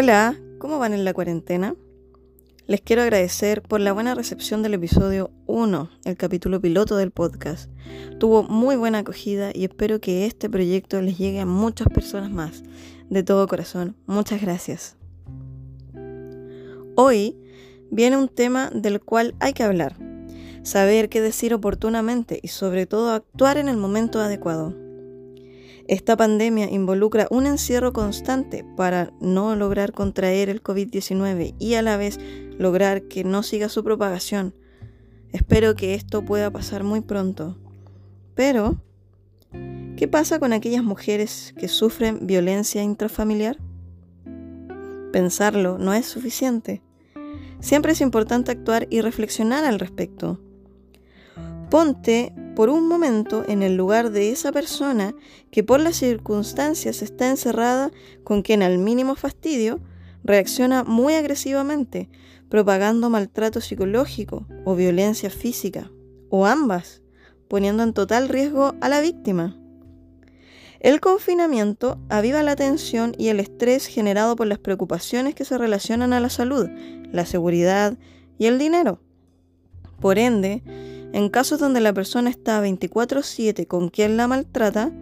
Hola, ¿cómo van en la cuarentena? Les quiero agradecer por la buena recepción del episodio 1, el capítulo piloto del podcast. Tuvo muy buena acogida y espero que este proyecto les llegue a muchas personas más. De todo corazón, muchas gracias. Hoy viene un tema del cual hay que hablar, saber qué decir oportunamente y sobre todo actuar en el momento adecuado. Esta pandemia involucra un encierro constante para no lograr contraer el COVID-19 y a la vez lograr que no siga su propagación. Espero que esto pueda pasar muy pronto. Pero, ¿qué pasa con aquellas mujeres que sufren violencia intrafamiliar? Pensarlo no es suficiente. Siempre es importante actuar y reflexionar al respecto. Ponte por un momento en el lugar de esa persona que por las circunstancias está encerrada con quien al mínimo fastidio reacciona muy agresivamente, propagando maltrato psicológico o violencia física, o ambas, poniendo en total riesgo a la víctima. El confinamiento aviva la tensión y el estrés generado por las preocupaciones que se relacionan a la salud, la seguridad y el dinero. Por ende, en casos donde la persona está 24/7 con quien la maltrata,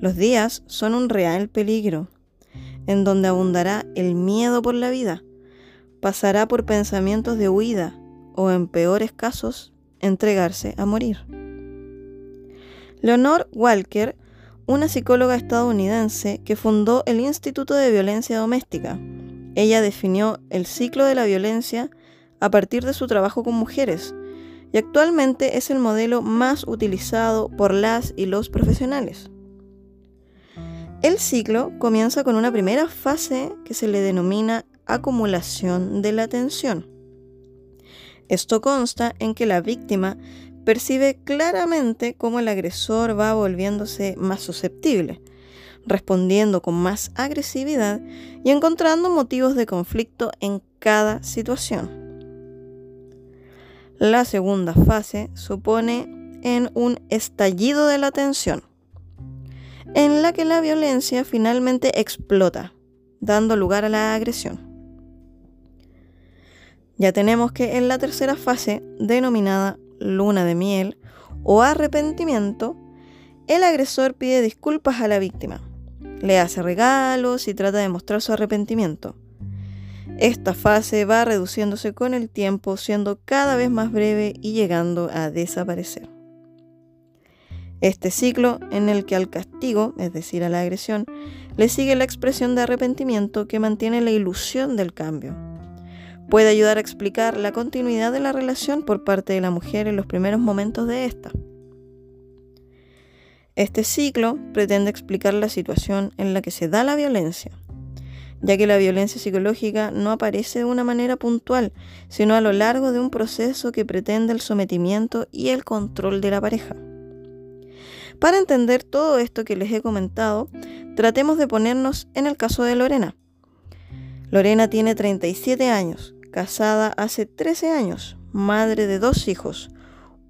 los días son un real peligro, en donde abundará el miedo por la vida, pasará por pensamientos de huida o, en peores casos, entregarse a morir. Leonor Walker, una psicóloga estadounidense que fundó el Instituto de Violencia Doméstica, ella definió el ciclo de la violencia a partir de su trabajo con mujeres, actualmente es el modelo más utilizado por las y los profesionales. El ciclo comienza con una primera fase que se le denomina acumulación de la atención. Esto consta en que la víctima percibe claramente cómo el agresor va volviéndose más susceptible, respondiendo con más agresividad y encontrando motivos de conflicto en cada situación. La segunda fase supone en un estallido de la tensión, en la que la violencia finalmente explota, dando lugar a la agresión. Ya tenemos que en la tercera fase, denominada luna de miel o arrepentimiento, el agresor pide disculpas a la víctima, le hace regalos y trata de mostrar su arrepentimiento. Esta fase va reduciéndose con el tiempo, siendo cada vez más breve y llegando a desaparecer. Este ciclo en el que al castigo, es decir, a la agresión, le sigue la expresión de arrepentimiento que mantiene la ilusión del cambio. Puede ayudar a explicar la continuidad de la relación por parte de la mujer en los primeros momentos de esta. Este ciclo pretende explicar la situación en la que se da la violencia, ya que la violencia psicológica no aparece de una manera puntual, sino a lo largo de un proceso que pretende el sometimiento y el control de la pareja. Para entender todo esto que les he comentado, tratemos de ponernos en el caso de Lorena. Lorena tiene 37 años, casada hace 13 años, madre de dos hijos,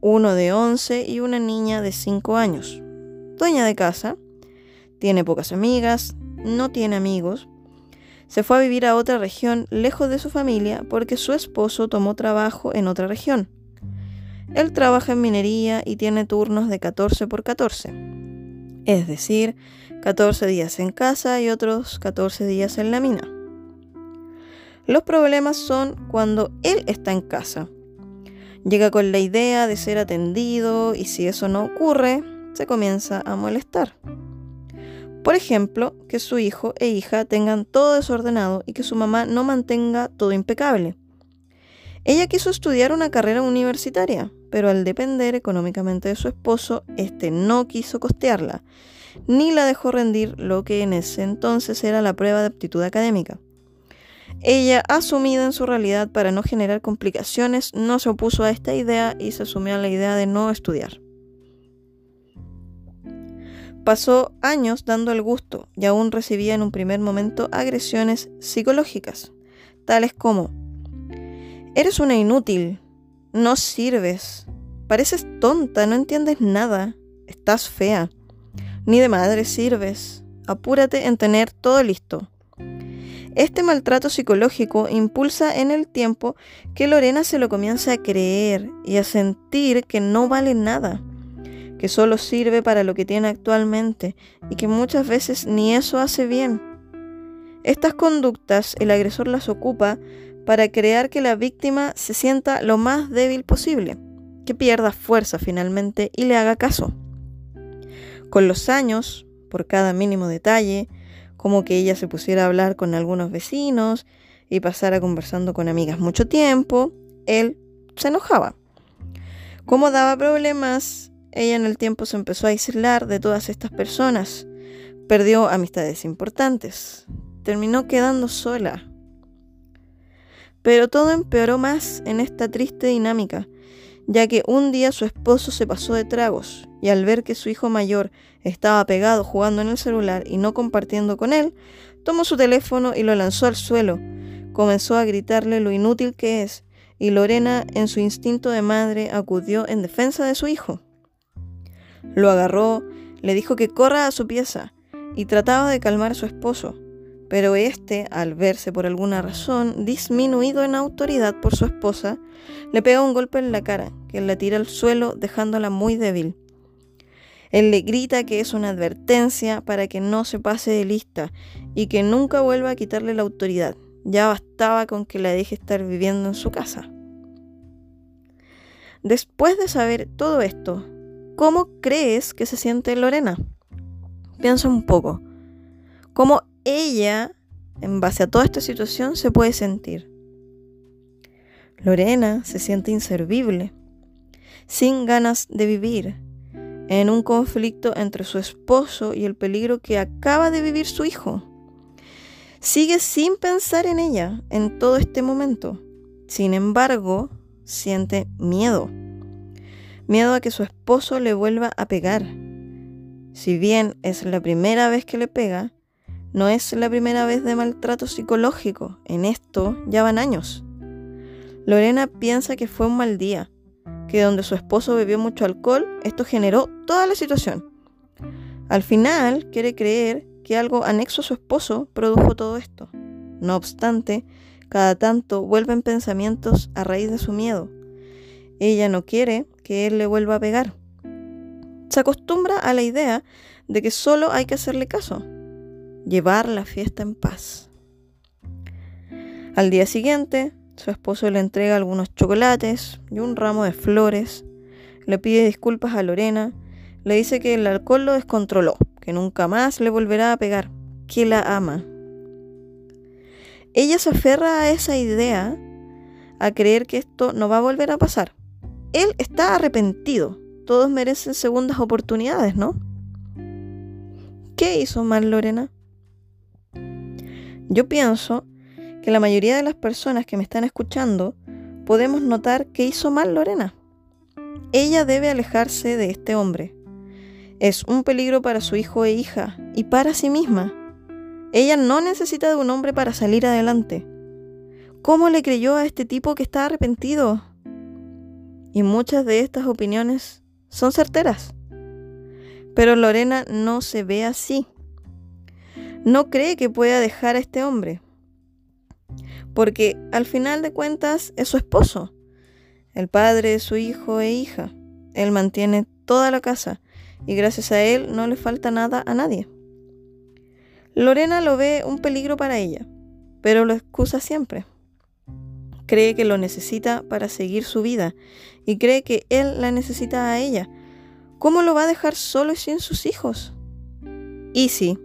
uno de 11 y una niña de 5 años. Dueña de casa, tiene pocas amigas, no tiene amigos, se fue a vivir a otra región lejos de su familia porque su esposo tomó trabajo en otra región. Él trabaja en minería y tiene turnos de 14 por 14, es decir, 14 días en casa y otros 14 días en la mina. Los problemas son cuando él está en casa. Llega con la idea de ser atendido y si eso no ocurre, se comienza a molestar. Por ejemplo, que su hijo e hija tengan todo desordenado y que su mamá no mantenga todo impecable. Ella quiso estudiar una carrera universitaria, pero al depender económicamente de su esposo, este no quiso costearla, ni la dejó rendir lo que en ese entonces era la prueba de aptitud académica. Ella, asumida en su realidad para no generar complicaciones, no se opuso a esta idea y se asumió a la idea de no estudiar. Pasó años dando el gusto y aún recibía en un primer momento agresiones psicológicas, tales como, eres una inútil, no sirves, pareces tonta, no entiendes nada, estás fea, ni de madre sirves, apúrate en tener todo listo. Este maltrato psicológico impulsa en el tiempo que Lorena se lo comience a creer y a sentir que no vale nada, que solo sirve para lo que tiene actualmente y que muchas veces ni eso hace bien. Estas conductas el agresor las ocupa para crear que la víctima se sienta lo más débil posible, que pierda fuerza finalmente y le haga caso. Con los años, por cada mínimo detalle, como que ella se pusiera a hablar con algunos vecinos y pasara conversando con amigas mucho tiempo, él se enojaba. Como daba problemas, ella en el tiempo se empezó a aislar de todas estas personas, perdió amistades importantes, terminó quedando sola. Pero todo empeoró más en esta triste dinámica, ya que un día su esposo se pasó de tragos y al ver que su hijo mayor estaba pegado jugando en el celular y no compartiendo con él, tomó su teléfono y lo lanzó al suelo. Comenzó a gritarle lo inútil que es y Lorena, en su instinto de madre, acudió en defensa de su hijo. Lo agarró, le dijo que corra a su pieza y trataba de calmar a su esposo, pero éste, al verse por alguna razón disminuido en autoridad por su esposa, le pega un golpe en la cara, que la tira al suelo dejándola muy débil. Él le grita que es una advertencia para que no se pase de lista y que nunca vuelva a quitarle la autoridad. Ya bastaba con que la deje estar viviendo en su casa. Después de saber todo esto, ¿cómo crees que se siente Lorena? Piensa un poco. ¿Cómo ella, en base a toda esta situación, se puede sentir. Lorena se siente inservible, sin ganas de vivir, en un conflicto entre su esposo y el peligro que acaba de vivir su hijo. Sigue sin pensar en ella en todo este momento. Sin embargo, siente miedo. Miedo a que su esposo le vuelva a pegar. Si bien es la primera vez que le pega, no es la primera vez de maltrato psicológico, en esto ya van años. Lorena piensa que fue un mal día, que donde su esposo bebió mucho alcohol, esto generó toda la situación. Al final quiere creer que algo anexo a su esposo produjo todo esto. No obstante, cada tanto vuelven pensamientos a raíz de su miedo. Ella no quiere que él le vuelva a pegar. Se acostumbra a la idea de que solo hay que hacerle caso, llevar la fiesta en paz. Al día siguiente, su esposo le entrega algunos chocolates y un ramo de flores, le pide disculpas a Lorena, le dice que el alcohol lo descontroló, que nunca más le volverá a pegar, que la ama. Ella se aferra a esa idea, a creer que esto no va a volver a pasar. Él está arrepentido. Todos merecen segundas oportunidades, ¿no? ¿Qué hizo mal Lorena? Yo pienso que la mayoría de las personas que me están escuchando podemos notar que hizo mal Lorena. Ella debe alejarse de este hombre. Es un peligro para su hijo e hija y para sí misma. Ella no necesita de un hombre para salir adelante. ¿Cómo le creyó a este tipo que está arrepentido? Y muchas de estas opiniones son certeras. Pero Lorena no se ve así no cree que pueda dejar a este hombre. Porque al final de cuentas es su esposo, el padre de su hijo e hija. Él mantiene toda la casa y gracias a él no le falta nada a nadie. Lorena lo ve un peligro para ella, pero lo excusa siempre. Cree que lo necesita para seguir su vida y cree que él la necesita a ella. ¿Cómo lo va a dejar solo y sin sus hijos? Y sí,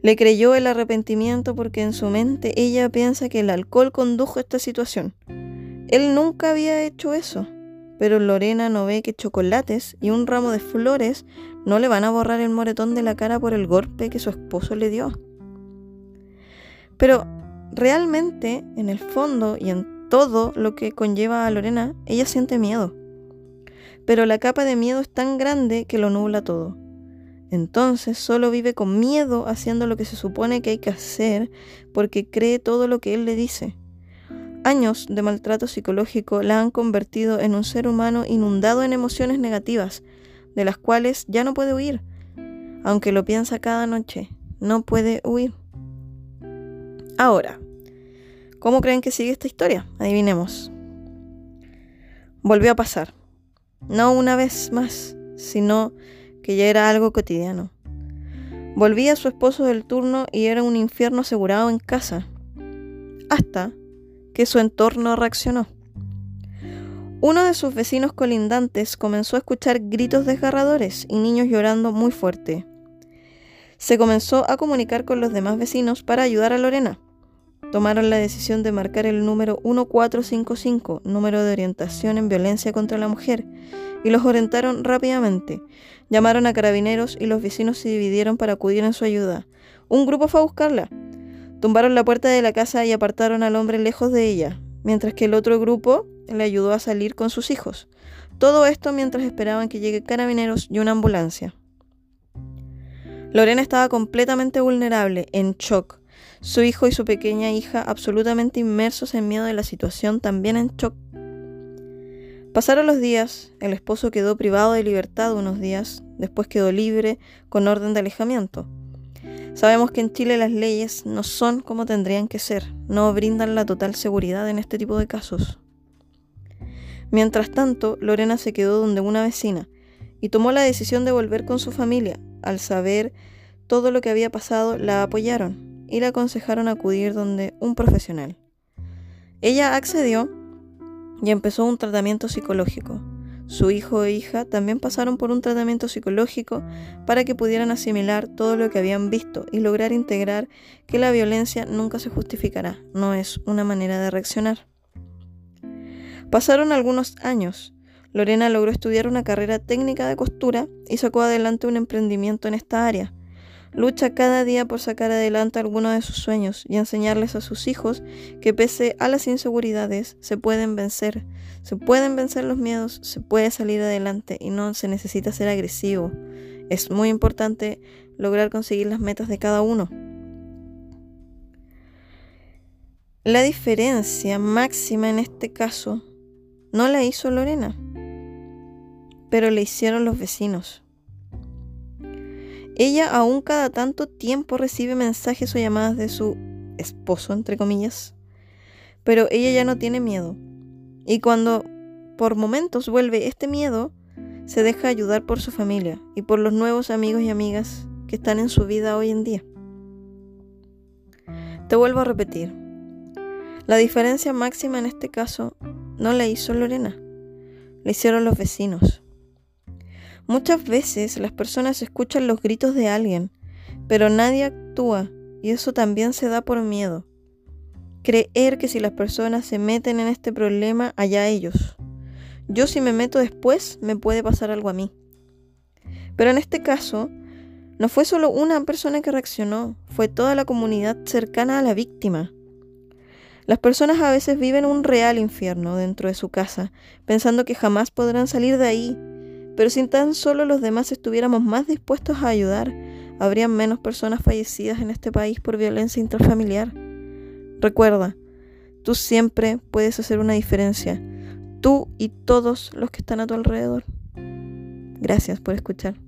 le creyó el arrepentimiento porque en su mente ella piensa que el alcohol condujo a esta situación. Él nunca había hecho eso, pero Lorena no ve que chocolates y un ramo de flores no le van a borrar el moretón de la cara por el golpe que su esposo le dio. Pero realmente, en el fondo y en todo lo que conlleva a Lorena, ella siente miedo. Pero la capa de miedo es tan grande que lo nubla todo. Entonces solo vive con miedo haciendo lo que se supone que hay que hacer porque cree todo lo que él le dice. Años de maltrato psicológico la han convertido en un ser humano inundado en emociones negativas, de las cuales ya no puede huir. Aunque lo piensa cada noche, no puede huir. Ahora, ¿cómo creen que sigue esta historia? Adivinemos. Volvió a pasar. No una vez más, sino que ya era algo cotidiano. Volvía su esposo del turno y era un infierno asegurado en casa. Hasta que su entorno reaccionó. Uno de sus vecinos colindantes comenzó a escuchar gritos desgarradores y niños llorando muy fuerte. Se comenzó a comunicar con los demás vecinos para ayudar a Lorena. Tomaron la decisión de marcar el número 1455, número de orientación en violencia contra la mujer, y los orientaron rápidamente. Llamaron a carabineros y los vecinos se dividieron para acudir en su ayuda. Un grupo fue a buscarla. Tumbaron la puerta de la casa y apartaron al hombre lejos de ella, mientras que el otro grupo le ayudó a salir con sus hijos. Todo esto mientras esperaban que llegue carabineros y una ambulancia. Lorena estaba completamente vulnerable, en shock. Su hijo y su pequeña hija absolutamente inmersos en miedo de la situación, también en shock. Pasaron los días, el esposo quedó privado de libertad unos días, después quedó libre con orden de alejamiento. Sabemos que en Chile las leyes no son como tendrían que ser, no brindan la total seguridad en este tipo de casos. Mientras tanto, Lorena se quedó donde una vecina y tomó la decisión de volver con su familia. Al saber todo lo que había pasado, la apoyaron y la aconsejaron acudir donde un profesional. Ella accedió y empezó un tratamiento psicológico. Su hijo e hija también pasaron por un tratamiento psicológico para que pudieran asimilar todo lo que habían visto y lograr integrar que la violencia nunca se justificará, no es una manera de reaccionar. Pasaron algunos años. Lorena logró estudiar una carrera técnica de costura y sacó adelante un emprendimiento en esta área. Lucha cada día por sacar adelante algunos de sus sueños y enseñarles a sus hijos que pese a las inseguridades se pueden vencer, se pueden vencer los miedos, se puede salir adelante y no se necesita ser agresivo. Es muy importante lograr conseguir las metas de cada uno. La diferencia máxima en este caso no la hizo Lorena, pero le hicieron los vecinos. Ella aún cada tanto tiempo recibe mensajes o llamadas de su esposo, entre comillas, pero ella ya no tiene miedo. Y cuando por momentos vuelve este miedo, se deja ayudar por su familia y por los nuevos amigos y amigas que están en su vida hoy en día. Te vuelvo a repetir, la diferencia máxima en este caso no la hizo Lorena, la hicieron los vecinos. Muchas veces las personas escuchan los gritos de alguien, pero nadie actúa y eso también se da por miedo. Creer que si las personas se meten en este problema, allá ellos. Yo si me meto después, me puede pasar algo a mí. Pero en este caso, no fue solo una persona que reaccionó, fue toda la comunidad cercana a la víctima. Las personas a veces viven un real infierno dentro de su casa, pensando que jamás podrán salir de ahí, pero si tan solo los demás estuviéramos más dispuestos a ayudar, habría menos personas fallecidas en este país por violencia intrafamiliar. Recuerda, tú siempre puedes hacer una diferencia, tú y todos los que están a tu alrededor. Gracias por escuchar.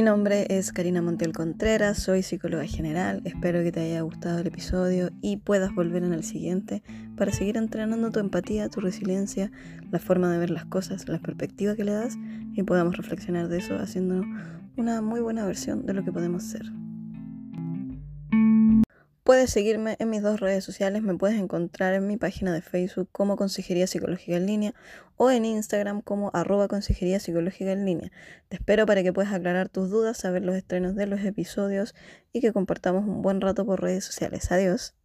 Mi nombre es Karina Montiel Contreras, soy psicóloga general, espero que te haya gustado el episodio y puedas volver en el siguiente para seguir entrenando tu empatía, tu resiliencia, la forma de ver las cosas, la perspectiva que le das y podamos reflexionar de eso haciendo una muy buena versión de lo que podemos ser. Puedes seguirme en mis dos redes sociales, me puedes encontrar en mi página de Facebook como Consejería Psicológica en Línea o en Instagram como arroba Consejería Psicológica en Línea. Te espero para que puedas aclarar tus dudas, saber los estrenos de los episodios y que compartamos un buen rato por redes sociales. Adiós.